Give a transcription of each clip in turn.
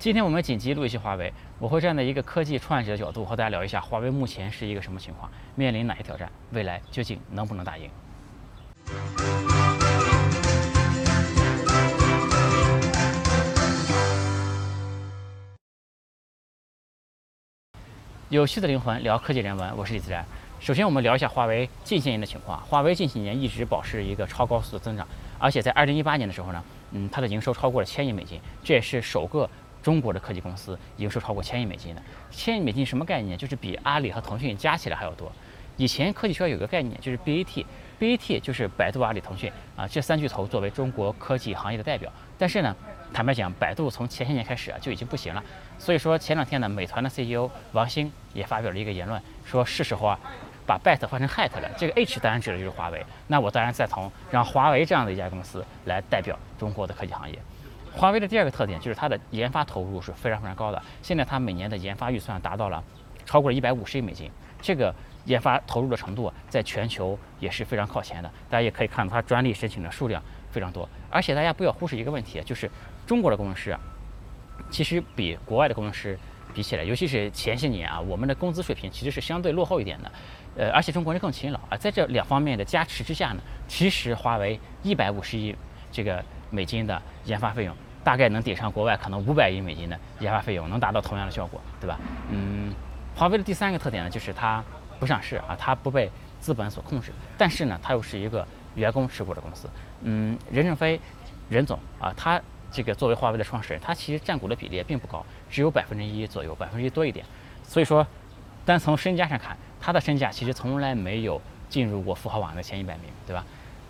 今天我们紧急录一期华为，我会站在一个科技创业者的角度和大家聊一下华为目前是一个什么情况，面临哪些挑战，未来究竟能不能打赢？有趣的灵魂聊科技人文，我是李自然。首先，我们聊一下华为近些年的情况。华为近几年一直保持一个超高速的增长，而且在二零一八年的时候呢，嗯，它的营收超过了千亿美金，这也是首个中国的科技公司营收超过千亿美金的。千亿美金什么概念？就是比阿里和腾讯加起来还要多。以前科技圈有个概念，就是 BAT，BAT 就是百度、阿里、腾讯啊这三巨头作为中国科技行业的代表。但是呢，坦白讲，百度从前些年开始啊就已经不行了。所以说前两天呢，美团的 CEO 王兴也发表了一个言论，说是时候啊。把 bet 换成 hat 了，这个 H 当然指的就是华为。那我当然赞同让华为这样的一家公司来代表中国的科技行业。华为的第二个特点就是它的研发投入是非常非常高的。现在它每年的研发预算达到了超过了一百五十亿美金，这个研发投入的程度在全球也是非常靠前的。大家也可以看到它专利申请的数量非常多。而且大家不要忽视一个问题，就是中国的工程师，其实比国外的工程师比起来，尤其是前些年啊，我们的工资水平其实是相对落后一点的。呃，而且中国人更勤劳啊，在这两方面的加持之下呢，其实华为一百五十亿这个美金的研发费用，大概能顶上国外可能五百亿美金的研发费用，能达到同样的效果，对吧？嗯，华为的第三个特点呢，就是它不上市啊，它不被资本所控制，但是呢，它又是一个员工持股的公司。嗯，任正非任总啊，他这个作为华为的创始人，他其实占股的比例也并不高，只有百分之一左右，百分之一多一点。所以说，单从身家上看，他的身价其实从来没有进入过富豪榜的前一百名，对吧？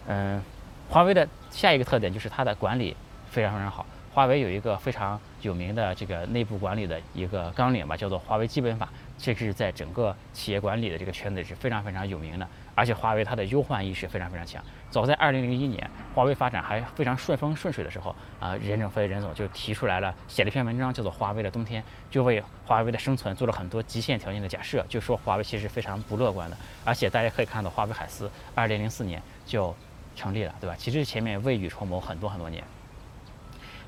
嗯，华为的下一个特点就是它的管理非常非常好。华为有一个非常有名的这个内部管理的一个纲领吧，叫做华为基本法。这是在整个企业管理的这个圈子是非常非常有名的，而且华为它的忧患意识非常非常强。早在二零零一年，华为发展还非常顺风顺水的时候，啊，任正非任总就提出来了，写了一篇文章，叫做《华为的冬天》，就为华为的生存做了很多极限条件的假设，就说华为其实非常不乐观的。而且大家可以看到，华为海思二零零四年就成立了，对吧？其实前面未雨绸缪很多很多年。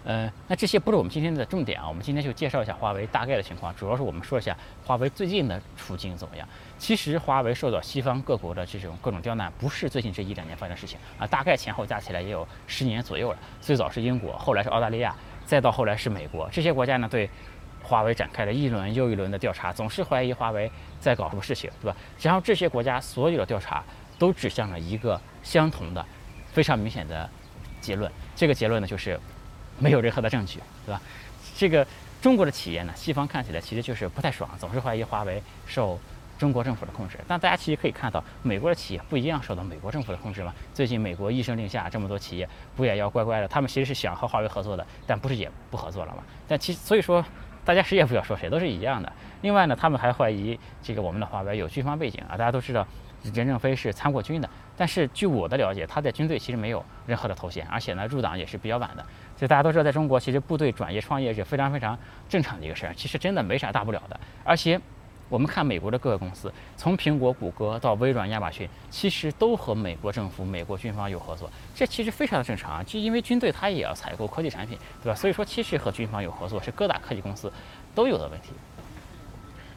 呃，那这些不是我们今天的重点啊，我们今天就介绍一下华为大概的情况，主要是我们说一下华为最近的处境怎么样。其实华为受到西方各国的这种各种刁难，不是最近这一两年发生的事情啊，大概前后加起来也有十年左右了。最早是英国，后来是澳大利亚，再到后来是美国，这些国家呢对华为展开了一轮又一轮的调查，总是怀疑华为在搞什么事情，对吧？然后这些国家所有的调查都指向了一个相同的、非常明显的结论，这个结论呢就是。没有任何的证据，对吧？这个中国的企业呢，西方看起来其实就是不太爽，总是怀疑华为受中国政府的控制。但大家其实可以看到，美国的企业不一样受到美国政府的控制吗？最近美国一声令下，这么多企业不也要乖乖的？他们其实是想和华为合作的，但不是也不合作了吗？但其实所以说，大家谁也不要说谁，都是一样的。另外呢，他们还怀疑这个我们的华为有军方背景啊，大家都知道。任正非是参过军的，但是据我的了解，他在军队其实没有任何的头衔，而且呢入党也是比较晚的。就大家都知道，在中国其实部队转业创业是非常非常正常的一个事儿，其实真的没啥大不了的。而且我们看美国的各个公司，从苹果、谷歌到微软、亚马逊，其实都和美国政府、美国军方有合作，这其实非常的正常。就因为军队它也要采购科技产品，对吧？所以说其实和军方有合作是各大科技公司都有的问题。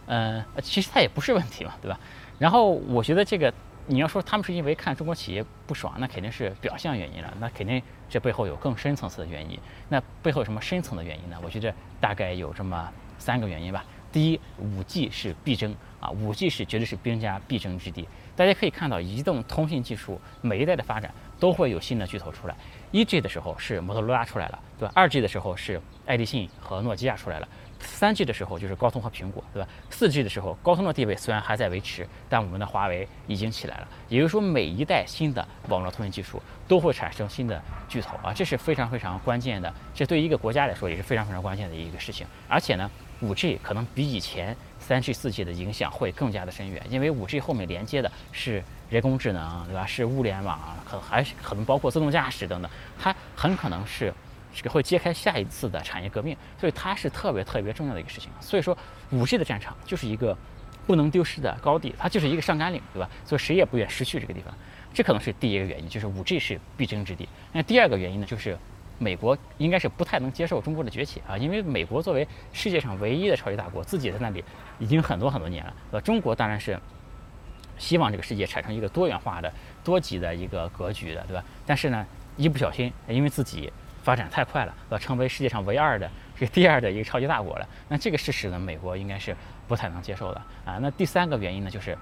嗯，其实它也不是问题嘛，对吧？然后我觉得这个，你要说他们是因为看中国企业不爽，那肯定是表象原因了。那肯定这背后有更深层次的原因。那背后有什么深层的原因呢？我觉得大概有这么三个原因吧。第一，五 G 是必争啊，五 G 是绝对是兵家必争之地。大家可以看到，移动通信技术每一代的发展都会有新的巨头出来。一 G 的时候是摩托罗拉出来了，对吧？二 G 的时候是爱立信和诺基亚出来了。三 G 的时候就是高通和苹果，对吧？四 G 的时候，高通的地位虽然还在维持，但我们的华为已经起来了。也就是说，每一代新的网络通信技术都会产生新的巨头啊，这是非常非常关键的。这对于一个国家来说也是非常非常关键的一个事情。而且呢，五 G 可能比以前三 G、四 G 的影响会更加的深远，因为五 G 后面连接的是人工智能，对吧？是物联网，可还可能包括自动驾驶等等，它很可能是。这个会揭开下一次的产业革命，所以它是特别特别重要的一个事情。所以说，五 G 的战场就是一个不能丢失的高地，它就是一个上甘岭，对吧？所以谁也不愿失去这个地方。这可能是第一个原因，就是五 G 是必争之地。那第二个原因呢，就是美国应该是不太能接受中国的崛起啊，因为美国作为世界上唯一的超级大国，自己在那里已经很多很多年了。呃，中国当然是希望这个世界产生一个多元化的、多极的一个格局的，对吧？但是呢，一不小心，因为自己发展太快了，要，成为世界上唯二的、这第二的一个超级大国了。那这个事实呢，美国应该是不太能接受的啊。那第三个原因呢，就是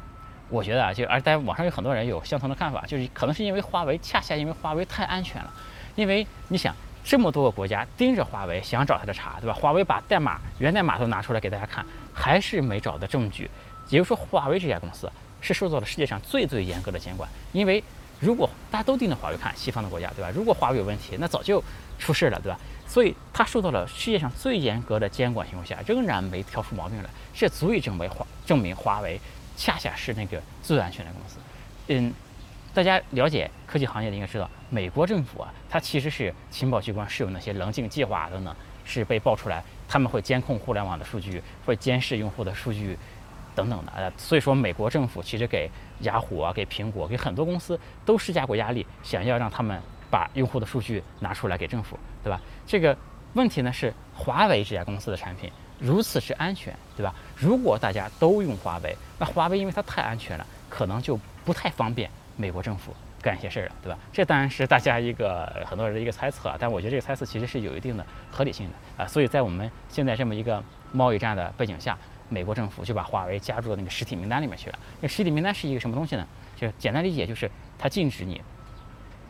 我觉得啊，就而在网上有很多人有相同的看法，就是可能是因为华为，恰恰因为华为太安全了。因为你想，这么多个国家盯着华为，想找他的茬，对吧？华为把代码源代码都拿出来给大家看，还是没找到证据。也就是说，华为这家公司是受到了世界上最最严格的监管。因为如果大家都盯着华为看，西方的国家，对吧？如果华为有问题，那早就出事了，对吧？所以它受到了世界上最严格的监管情况下，仍然没挑出毛病来，这足以证明华证明华为恰恰是那个最安全的公司。嗯。大家了解科技行业的应该知道，美国政府啊，它其实是情报机关，是有那些棱镜计划等等，是被爆出来，他们会监控互联网的数据，会监视用户的数据，等等的。呃，所以说美国政府其实给雅虎啊、给苹果、给很多公司都施加过压力，想要让他们把用户的数据拿出来给政府，对吧？这个问题呢是华为这家公司的产品如此之安全，对吧？如果大家都用华为，那华为因为它太安全了，可能就不太方便。美国政府干一些事儿了，对吧？这当然是大家一个很多人的一个猜测啊，但我觉得这个猜测其实是有一定的合理性的啊。所以在我们现在这么一个贸易战的背景下，美国政府就把华为加入到那个实体名单里面去了。那实体名单是一个什么东西呢？就简单理解就是它禁止你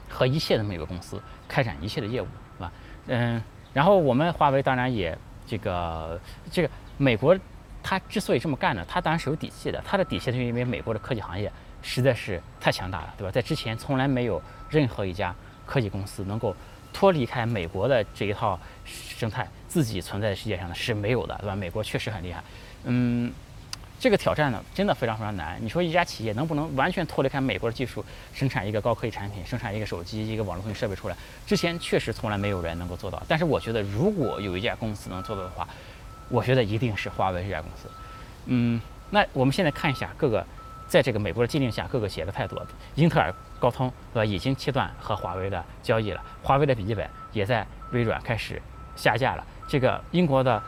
和一切的美国公司开展一切的业务，是吧？嗯，然后我们华为当然也这个这个美国它之所以这么干呢，它当然是有底气的，它的底气是因为美国的科技行业。实在是太强大了，对吧？在之前从来没有任何一家科技公司能够脱离开美国的这一套生态，自己存在世界上呢是没有的，对吧？美国确实很厉害，嗯，这个挑战呢真的非常非常难。你说一家企业能不能完全脱离开美国的技术，生产一个高科技产品，生产一个手机、一个网络通讯设备出来？之前确实从来没有人能够做到。但是我觉得，如果有一家公司能做到的话，我觉得一定是华为这家公司。嗯，那我们现在看一下各个。在这个美国的禁令下，各个企业的态度，英特尔、高通，对吧，已经切断和华为的交易了。华为的笔记本也在微软开始下架了。这个英国的，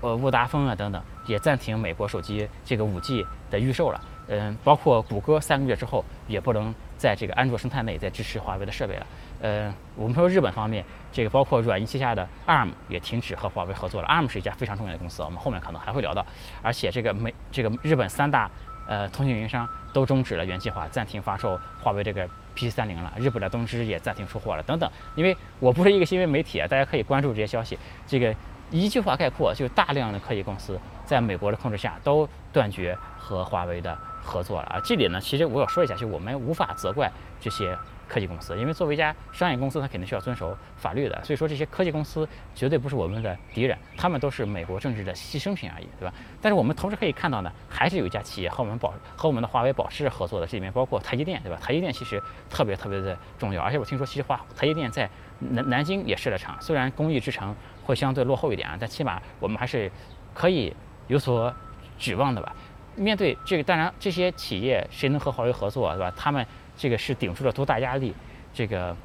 呃，沃达丰啊等等，也暂停美国手机这个五 G 的预售了。嗯，包括谷歌三个月之后也不能在这个安卓生态内再支持华为的设备了。呃，我们说日本方面，这个包括软银旗下的 ARM 也停止和华为合作了。ARM 是一家非常重要的公司，我们后面可能还会聊到。而且这个美，这个日本三大。呃，通信运营商都终止了原计划，暂停发售华为这个 P 三零了。日本的东芝也暂停出货了，等等。因为我不是一个新闻媒体啊，大家可以关注这些消息。这个一句话概括，就大量的科技公司在美国的控制下都断绝和华为的合作了啊。这里呢，其实我要说一下，就我们无法责怪这些。科技公司，因为作为一家商业公司，它肯定需要遵守法律的。所以说，这些科技公司绝对不是我们的敌人，他们都是美国政治的牺牲品而已，对吧？但是我们同时可以看到呢，还是有一家企业和我们保和我们的华为保持合作的，这里面包括台积电，对吧？台积电其实特别特别的重要，而且我听说，其实华台积电在南南京也设了厂，虽然工艺之城会相对落后一点啊，但起码我们还是可以有所指望的吧。面对这个，当然这些企业谁能和华为合作，对吧？他们。这个是顶住了多大压力，这个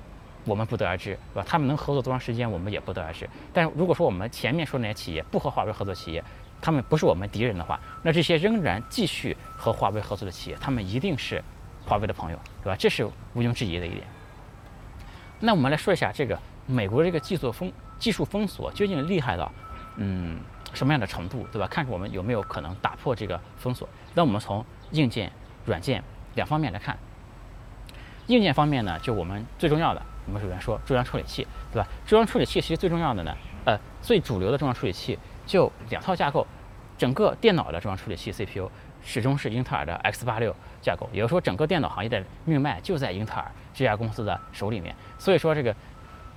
我们不得而知，对吧？他们能合作多长时间，我们也不得而知。但是如果说我们前面说那些企业不和华为合作企业，他们不是我们敌人的话，那这些仍然继续和华为合作的企业，他们一定是华为的朋友，对吧？这是毋庸置疑的一点。那我们来说一下这个美国这个技术风技术封锁究竟厉害到嗯什么样的程度，对吧？看看我们有没有可能打破这个封锁。那我们从硬件、软件两方面来看。硬件方面呢，就我们最重要的，我们首先说中央处理器，对吧？中央处理器其实最重要的呢，呃，最主流的中央处理器就两套架构，整个电脑的中央处理器 CPU 始终是英特尔的 X 八六架构，也就是说，整个电脑行业的命脉就在英特尔这家公司的手里面。所以说，这个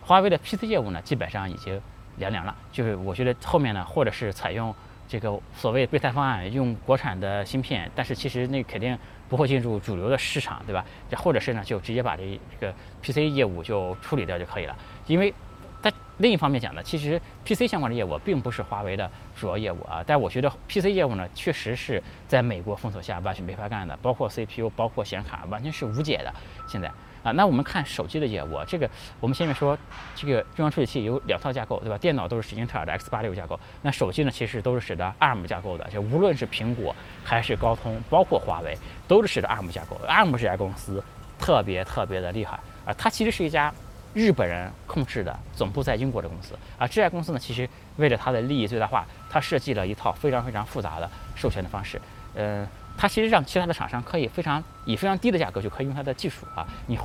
华为的 PC 业务呢，基本上已经凉凉了。就是我觉得后面呢，或者是采用这个所谓备胎方案，用国产的芯片，但是其实那肯定。不会进入主流的市场，对吧？这或者是呢，就直接把这这个 PC 业务就处理掉就可以了。因为，但另一方面讲呢，其实 PC 相关的业务并不是华为的主要业务啊。但我觉得 PC 业务呢，确实是在美国封锁下完全没法干的，包括 CPU，包括显卡，完全是无解的。现在，啊。那我们看手机的业务，这个我们前面说这个中央处理器有两套架构，对吧？电脑都是使英特尔的 X 八六架构，那手机呢其实都是使得 ARM 架构的，就无论是苹果还是高通，包括华为，都是使得 ARM 架构。ARM 这家公司特别特别的厉害啊，它其实是一家日本人控制的，总部在英国的公司啊。这家公司呢，其实为了它的利益最大化，它设计了一套非常非常复杂的授权的方式，嗯。它其实让其他的厂商可以非常以非常低的价格就可以用它的技术啊，你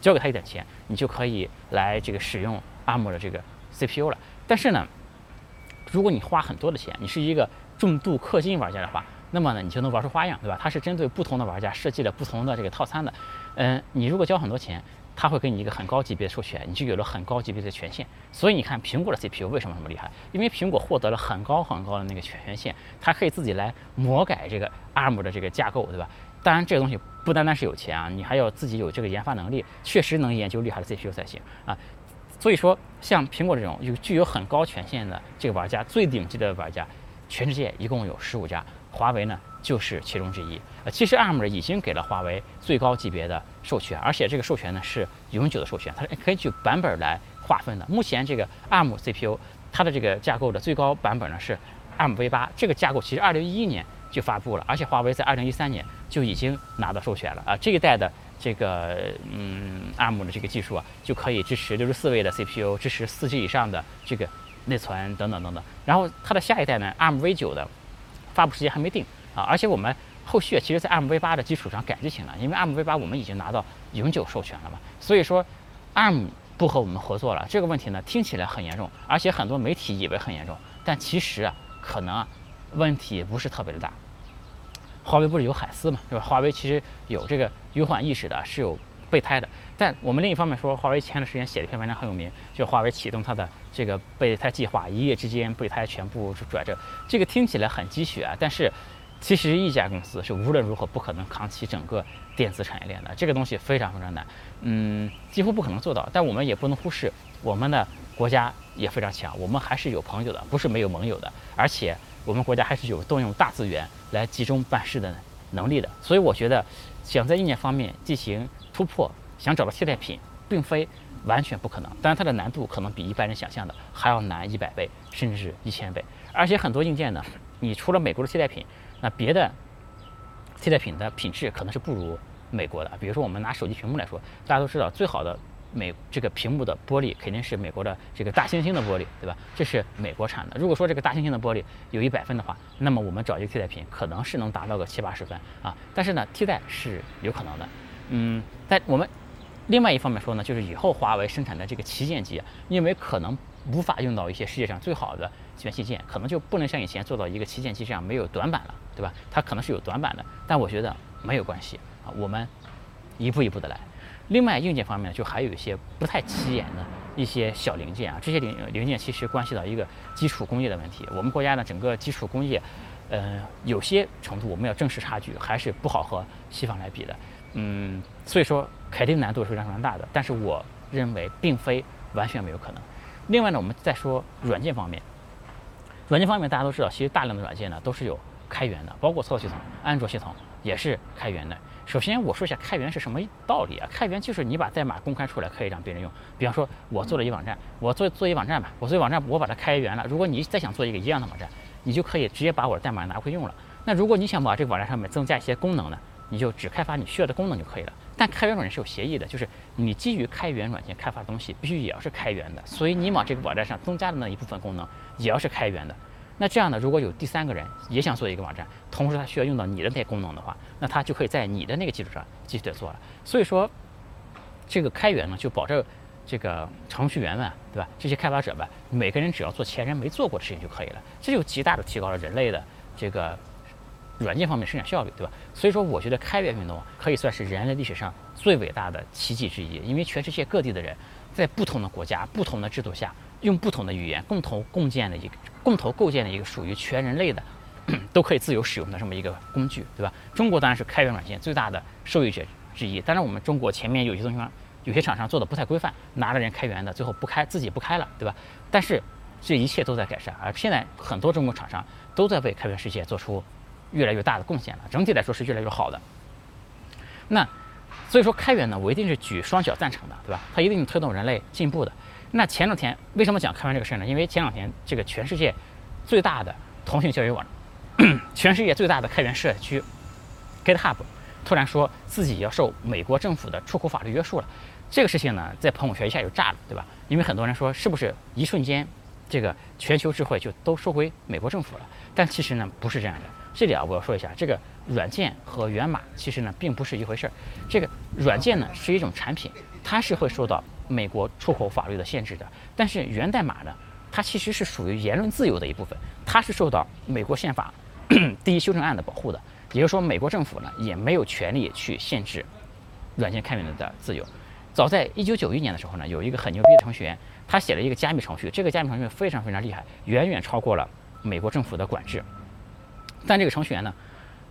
交给他一点钱，你就可以来这个使用阿姆的这个 CPU 了。但是呢，如果你花很多的钱，你是一个重度氪金玩家的话，那么呢，你就能玩出花样，对吧？它是针对不同的玩家设计了不同的这个套餐的。嗯，你如果交很多钱。它会给你一个很高级别的授权，你就有了很高级别的权限。所以你看苹果的 CPU 为什么那么厉害？因为苹果获得了很高很高的那个权限，它可以自己来魔改这个 ARM 的这个架构，对吧？当然这个东西不单单是有钱啊，你还要自己有这个研发能力，确实能研究厉害的 CPU 才行啊。所以说，像苹果这种有具有很高权限的这个玩家，最顶级的玩家，全世界一共有十五家。华为呢，就是其中之一。呃，其实 ARM 已经给了华为最高级别的授权，而且这个授权呢是永久的授权，它是可以就版本来划分的。目前这个 ARM CPU 它的这个架构的最高版本呢是 ARMv8，这个架构其实2011年就发布了，而且华为在2013年就已经拿到授权了啊。这一代的这个嗯 ARM 的这个技术啊，就可以支持64位的 CPU，支持 4G 以上的这个内存等等等等。然后它的下一代呢，ARMv9 的。发布时间还没定啊，而且我们后续其实，在 ARM v 八的基础上改就行了，因为 ARM v 八我们已经拿到永久授权了嘛，所以说 ARM 不和我们合作了，这个问题呢听起来很严重，而且很多媒体以为很严重，但其实啊可能啊问题不是特别的大。华为不是有海思嘛，是吧？华为其实有这个忧患意识的，是有备胎的。但我们另一方面说，华为前段时间写了一篇文章很有名，就华为启动它的这个备胎计划，一夜之间备胎全部转正。这个听起来很鸡血啊，但是其实一家公司是无论如何不可能扛起整个电子产业链的，这个东西非常非常难，嗯，几乎不可能做到。但我们也不能忽视，我们的国家也非常强，我们还是有朋友的，不是没有盟友的，而且我们国家还是有动用大资源来集中办事的能力的。所以我觉得，想在硬件方面进行突破。想找到替代品，并非完全不可能，但是它的难度可能比一般人想象的还要难一百倍，甚至是一千倍。而且很多硬件呢，你除了美国的替代品，那别的替代品的品质可能是不如美国的。比如说我们拿手机屏幕来说，大家都知道最好的美这个屏幕的玻璃肯定是美国的这个大猩猩的玻璃，对吧？这是美国产的。如果说这个大猩猩的玻璃有一百分的话，那么我们找一个替代品可能是能达到个七八十分啊。但是呢，替代是有可能的，嗯，但我们。另外一方面说呢，就是以后华为生产的这个旗舰机，因为可能无法用到一些世界上最好的全器件，可能就不能像以前做到一个旗舰机这样没有短板了，对吧？它可能是有短板的，但我觉得没有关系啊，我们一步一步的来。另外硬件方面就还有一些不太起眼的一些小零件啊，这些零零件其实关系到一个基础工业的问题。我们国家呢整个基础工业，呃，有些程度我们要正视差距，还是不好和西方来比的。嗯，所以说肯定难度是非常非常大的，但是我认为并非完全没有可能。另外呢，我们再说软件方面，软件方面大家都知道，其实大量的软件呢都是有开源的，包括操作系统，安卓系统也是开源的。首先我说一下开源是什么道理啊？开源就是你把代码公开出来，可以让别人用。比方说我做了一网站，我做做一网站吧，我做一网站，我把它开源了。如果你再想做一个一样的网站，你就可以直接把我的代码拿回用了。那如果你想把这个网站上面增加一些功能呢？你就只开发你需要的功能就可以了。但开源软件是有协议的，就是你基于开源软件开发的东西，必须也要是开源的。所以你往这个网站上增加的那一部分功能，也要是开源的。那这样呢，如果有第三个人也想做一个网站，同时他需要用到你的那些功能的话，那他就可以在你的那个基础上继续的做了。所以说，这个开源呢，就保证这个程序员们，对吧？这些开发者们，每个人只要做前人没做过的事情就可以了。这就极大的提高了人类的这个。软件方面生产效率，对吧？所以说，我觉得开源运动可以算是人类历史上最伟大的奇迹之一。因为全世界各地的人，在不同的国家、不同的制度下，用不同的语言，共同共建的一个、共同构建的一个属于全人类的，都可以自由使用的这么一个工具，对吧？中国当然是开源软件最大的受益者之一。当然，我们中国前面有些东西，有些厂商做的不太规范，拿了人开源的，最后不开，自己不开了，对吧？但是这一切都在改善，而现在很多中国厂商都在为开源世界做出。越来越大的贡献了，整体来说是越来越好的。那所以说开源呢，我一定是举双脚赞成的，对吧？它一定推动人类进步的。那前两天为什么讲开源这个事儿呢？因为前两天这个全世界最大的通讯交易网，全世界最大的开源社区 GitHub 突然说自己要受美国政府的出口法律约束了。这个事情呢，在朋友圈一下就炸了，对吧？因为很多人说是不是一瞬间这个全球智慧就都收回美国政府了？但其实呢，不是这样的。这里啊，我要说一下，这个软件和源码其实呢，并不是一回事儿。这个软件呢是一种产品，它是会受到美国出口法律的限制的。但是源代码呢，它其实是属于言论自由的一部分，它是受到美国宪法 第一修正案的保护的。也就是说，美国政府呢也没有权利去限制软件开源的自由。早在一九九一年的时候呢，有一个很牛逼的程序员，他写了一个加密程序，这个加密程序非常非常厉害，远远超过了美国政府的管制。但这个程序员呢，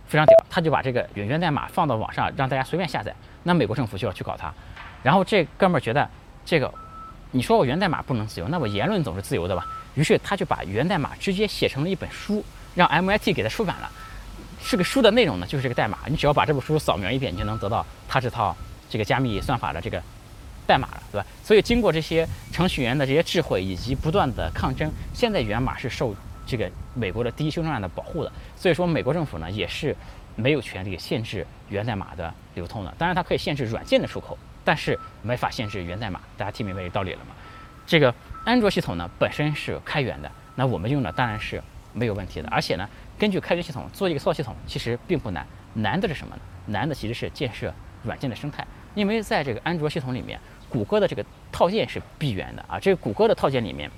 非常屌，他就把这个源源代码放到网上，让大家随便下载。那美国政府就要去搞他。然后这哥们儿觉得，这个你说我源代码不能自由，那我言论总是自由的吧？于是他就把源代码直接写成了一本书，让 MIT 给他出版了。这个书的内容呢，就是这个代码。你只要把这本书扫描一遍，你就能得到他这套这个加密算法的这个代码了，对吧？所以经过这些程序员的这些智慧以及不断的抗争，现在源码是受。这个美国的第一修正案的保护的，所以说美国政府呢也是没有权利限制源代码的流通的。当然，它可以限制软件的出口，但是没法限制源代码。大家听明白这道理了吗？这个安卓系统呢本身是开源的，那我们用的当然是没有问题的。而且呢，根据开源系统做一个操作系统其实并不难，难的是什么呢？难的其实是建设软件的生态。因为在这个安卓系统里面，谷歌的这个套件是闭源的啊，这个谷歌的套件里面。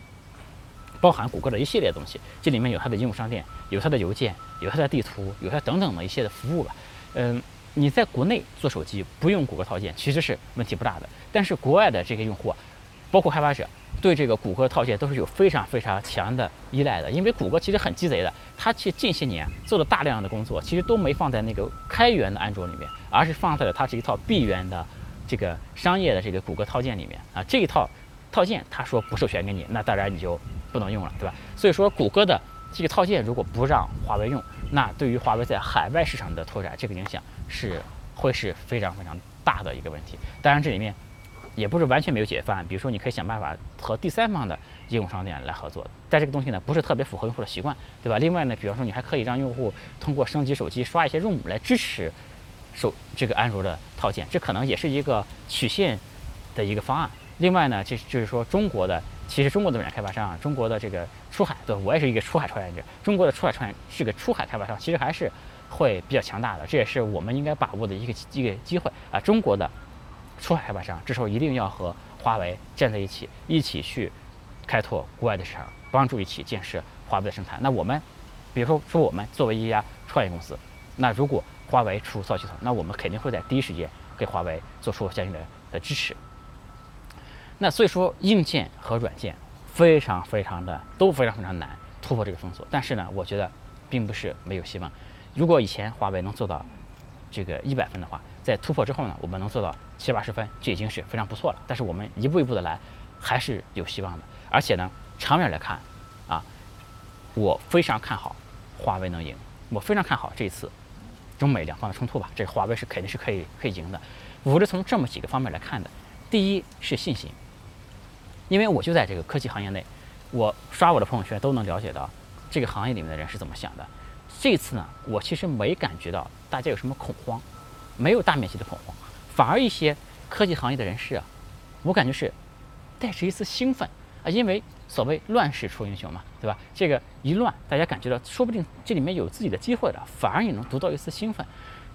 包含谷歌的一系列东西，这里面有它的应用商店，有它的邮件，有它的地图，有它等等的一些的服务吧。嗯，你在国内做手机不用谷歌套件其实是问题不大的，但是国外的这些用户，包括开发者，对这个谷歌套件都是有非常非常强的依赖的。因为谷歌其实很鸡贼的，它其实近些年做了大量的工作，其实都没放在那个开源的安卓里面，而是放在了它这一套闭源的这个商业的这个谷歌套件里面啊。这一套套件他说不授权给你，那当然你就。不能用了，对吧？所以说，谷歌的这个套件如果不让华为用，那对于华为在海外市场的拓展，这个影响是会是非常非常大的一个问题。当然，这里面也不是完全没有解决方案，比如说，你可以想办法和第三方的应用商店来合作，但这个东西呢，不是特别符合用户的习惯，对吧？另外呢，比方说，你还可以让用户通过升级手机刷一些 ROM 来支持手这个安卓的套件，这可能也是一个曲线的一个方案。另外呢，就就是说中国的。其实中国的软件开发商啊，中国的这个出海，对我也是一个出海创业者。中国的出海创业是个出海开发商，其实还是会比较强大的，这也是我们应该把握的一个一个机会啊！中国的出海开发商这时候一定要和华为站在一起，一起去开拓国外的市场，帮助一起建设华为的生态。那我们，比如说说我们作为一家创业公司，那如果华为出造系统，那我们肯定会在第一时间给华为做出相应的的支持。那所以说，硬件和软件非常非常的都非常非常难突破这个封锁。但是呢，我觉得并不是没有希望。如果以前华为能做到这个一百分的话，在突破之后呢，我们能做到七八十分，这已经是非常不错了。但是我们一步一步的来，还是有希望的。而且呢，长远来看，啊，我非常看好华为能赢。我非常看好这次中美两方的冲突吧。这华为是肯定是可以可以赢的。我是从这么几个方面来看的。第一是信心。因为我就在这个科技行业内，我刷我的朋友圈都能了解到这个行业里面的人是怎么想的。这次呢，我其实没感觉到大家有什么恐慌，没有大面积的恐慌，反而一些科技行业的人士啊，我感觉是带着一丝兴奋啊，因为所谓乱世出英雄嘛，对吧？这个一乱，大家感觉到说不定这里面有自己的机会了，反而也能读到一丝兴奋，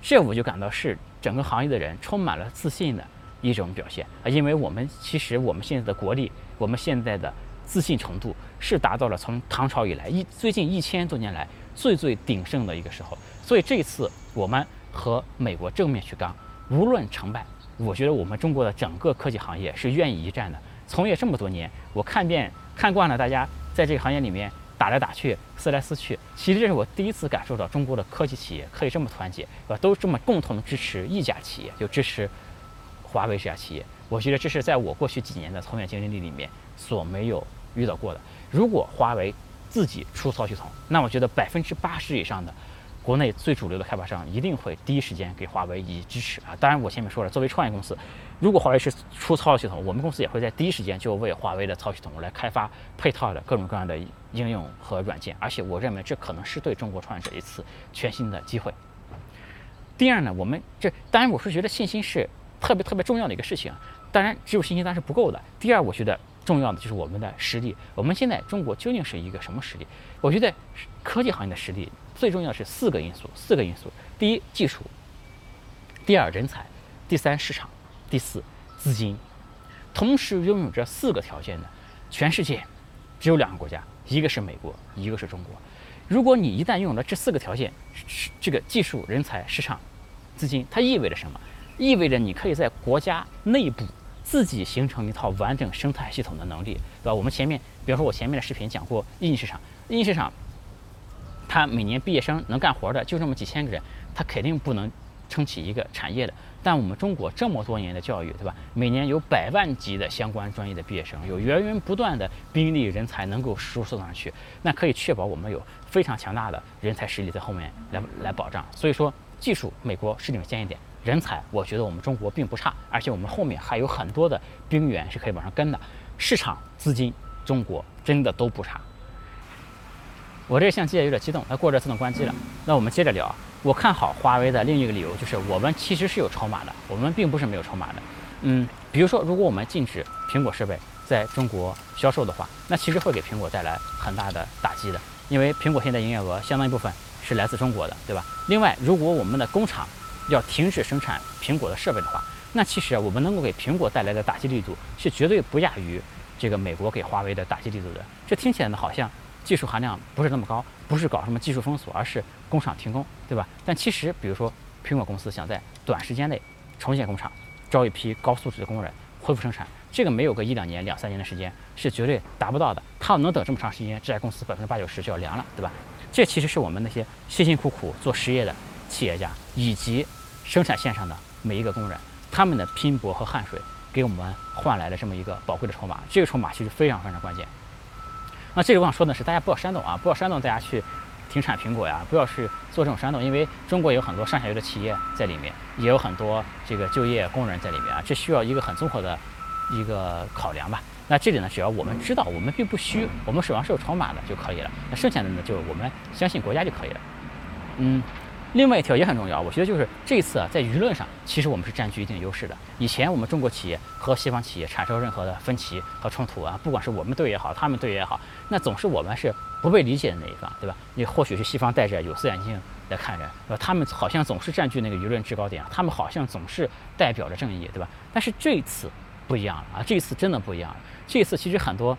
这我就感到是整个行业的人充满了自信的一种表现啊，因为我们其实我们现在的国力。我们现在的自信程度是达到了从唐朝以来一最近一千多年来最最鼎盛的一个时候，所以这一次我们和美国正面去刚，无论成败，我觉得我们中国的整个科技行业是愿意一战的。从业这么多年，我看遍看惯了大家在这个行业里面打来打去、撕来撕去，其实这是我第一次感受到中国的科技企业可以这么团结，是吧？都这么共同支持一家企业，就支持华为这家企业。我觉得这是在我过去几年的从业经历里面所没有遇到过的。如果华为自己出操系统，那我觉得百分之八十以上的国内最主流的开发商一定会第一时间给华为以支持啊！当然，我前面说了，作为创业公司，如果华为是出操作系统，我们公司也会在第一时间就为华为的操作系统来开发配套的各种各样的应用和软件。而且，我认为这可能是对中国创业者一次全新的机会。第二呢，我们这当然我是觉得信心是特别特别重要的一个事情。当然，只有信心当然是不够的。第二，我觉得重要的就是我们的实力。我们现在中国究竟是一个什么实力？我觉得科技行业的实力。最重要是四个因素，四个因素：第一，技术；第二，人才；第三，市场；第四，资金。同时拥有这四个条件的，全世界只有两个国家，一个是美国，一个是中国。如果你一旦拥有了这四个条件，这个技术、人才、市场、资金，它意味着什么？意味着你可以在国家内部自己形成一套完整生态系统的能力，对吧？我们前面，比方说，我前面的视频讲过印尼市场，印尼市场。他每年毕业生能干活的就这么几千个人，他肯定不能撑起一个产业的。但我们中国这么多年的教育，对吧？每年有百万级的相关专业的毕业生，有源源不断的兵力人才能够输送上去，那可以确保我们有非常强大的人才实力在后面来来保障。所以说，技术美国是领先一点，人才我觉得我们中国并不差，而且我们后面还有很多的兵源是可以往上跟的。市场资金，中国真的都不差。我这个相机也有点激动，它过热自动关机了。那我们接着聊。我看好华为的另一个理由就是，我们其实是有筹码的，我们并不是没有筹码的。嗯，比如说，如果我们禁止苹果设备在中国销售的话，那其实会给苹果带来很大的打击的，因为苹果现在营业额相当一部分是来自中国的，对吧？另外，如果我们的工厂要停止生产苹果的设备的话，那其实啊我们能够给苹果带来的打击力度是绝对不亚于这个美国给华为的打击力度的。这听起来呢，好像。技术含量不是那么高，不是搞什么技术封锁，而是工厂停工，对吧？但其实，比如说苹果公司想在短时间内重建工厂，招一批高素质的工人，恢复生产，这个没有个一两年、两三年的时间是绝对达不到的。他要能等这么长时间，这家公司百分之八九十就要凉了，对吧？这其实是我们那些辛辛苦苦做实业的企业家以及生产线上的每一个工人，他们的拼搏和汗水给我们换来了这么一个宝贵的筹码。这个筹码其实非常非常关键。那这里我想说的是，大家不要煽动啊，不要煽动大家去停产苹果呀，不要去做这种煽动，因为中国有很多上下游的企业在里面，也有很多这个就业工人在里面啊，这需要一个很综合的一个考量吧。那这里呢，只要我们知道我们并不虚，我们手上是有筹码的就可以了。那剩下的呢，就我们相信国家就可以了。嗯。另外一条也很重要，我觉得就是这次啊，在舆论上，其实我们是占据一定优势的。以前我们中国企业和西方企业产生任何的分歧和冲突啊，不管是我们对也好，他们对也好，那总是我们是不被理解的那一方，对吧？你或许是西方戴着有色眼镜来看人，对吧？他们好像总是占据那个舆论制高点，他们好像总是代表着正义，对吧？但是这次不一样了啊，这一次真的不一样了。这一次其实很多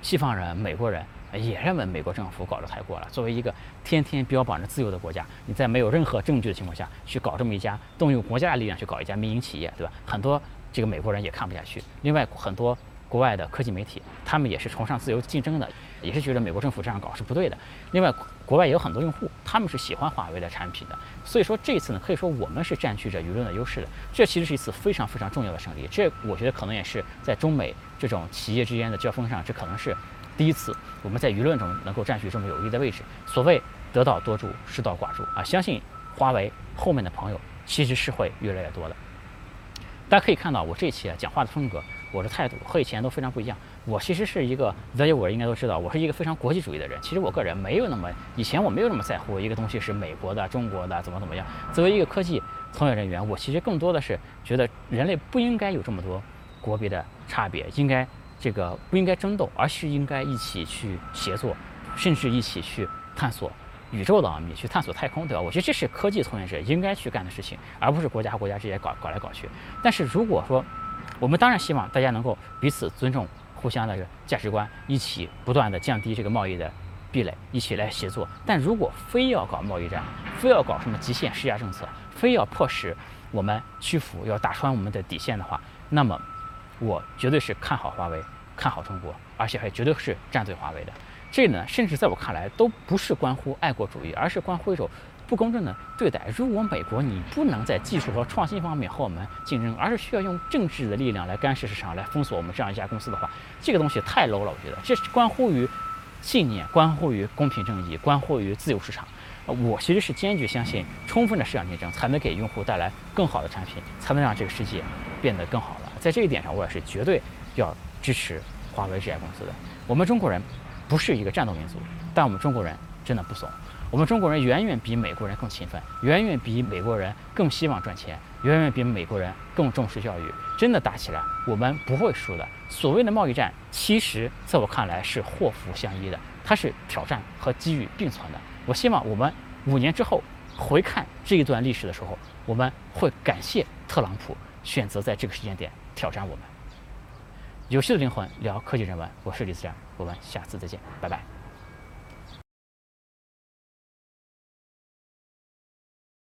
西方人、美国人。也认为美国政府搞得太过了。作为一个天天标榜着自由的国家，你在没有任何证据的情况下去搞这么一家动用国家的力量去搞一家民营企业，对吧？很多这个美国人也看不下去。另外，很多国外的科技媒体，他们也是崇尚自由竞争的，也是觉得美国政府这样搞是不对的。另外，国外也有很多用户，他们是喜欢华为的产品的。所以说，这一次呢，可以说我们是占据着舆论的优势的。这其实是一次非常非常重要的胜利。这我觉得可能也是在中美这种企业之间的交锋上，这可能是。第一次，我们在舆论中能够占据这么有利的位置。所谓得道多助，失道寡助啊！相信华为后面的朋友其实是会越来越多的。大家可以看到，我这期啊讲话的风格，我的态度和以前都非常不一样。我其实是一个大家我应该都知道，我是一个非常国际主义的人。其实我个人没有那么以前我没有那么在乎一个东西是美国的、中国的怎么怎么样。作为一个科技从业人员，我其实更多的是觉得人类不应该有这么多国别的差别，应该。这个不应该争斗，而是应该一起去协作，甚至一起去探索宇宙的奥秘，去探索太空，对吧？我觉得这是科技从业者应该去干的事情，而不是国家国家之间搞搞来搞去。但是如果说，我们当然希望大家能够彼此尊重，互相的价值观，一起不断的降低这个贸易的壁垒，一起来协作。但如果非要搞贸易战，非要搞什么极限施压政策，非要迫使我们屈服，要打穿我们的底线的话，那么。我绝对是看好华为，看好中国，而且还绝对是站队华为的。这呢，甚至在我看来都不是关乎爱国主义，而是关乎一种不公正的对待。如果美国你不能在技术和创新方面和我们竞争，而是需要用政治的力量来干涉市场，来封锁我们这样一家公司的话，这个东西太 low 了。我觉得这是关乎于信念，关乎于公平正义，关乎于自由市场。我其实是坚决相信，充分的市场竞争才能给用户带来更好的产品，才能让这个世界变得更好了。在这一点上，我也是绝对要支持华为这家公司的。我们中国人不是一个战斗民族，但我们中国人真的不怂。我们中国人远远比美国人更勤奋，远远比美国人更希望赚钱，远远比美国人更重视教育。真的打起来，我们不会输的。所谓的贸易战，其实在我看来是祸福相依的，它是挑战和机遇并存的。我希望我们五年之后回看这一段历史的时候，我们会感谢特朗普选择在这个时间点挑战我们。有趣的灵魂聊科技人文，我是李思然，我们下次再见，拜拜。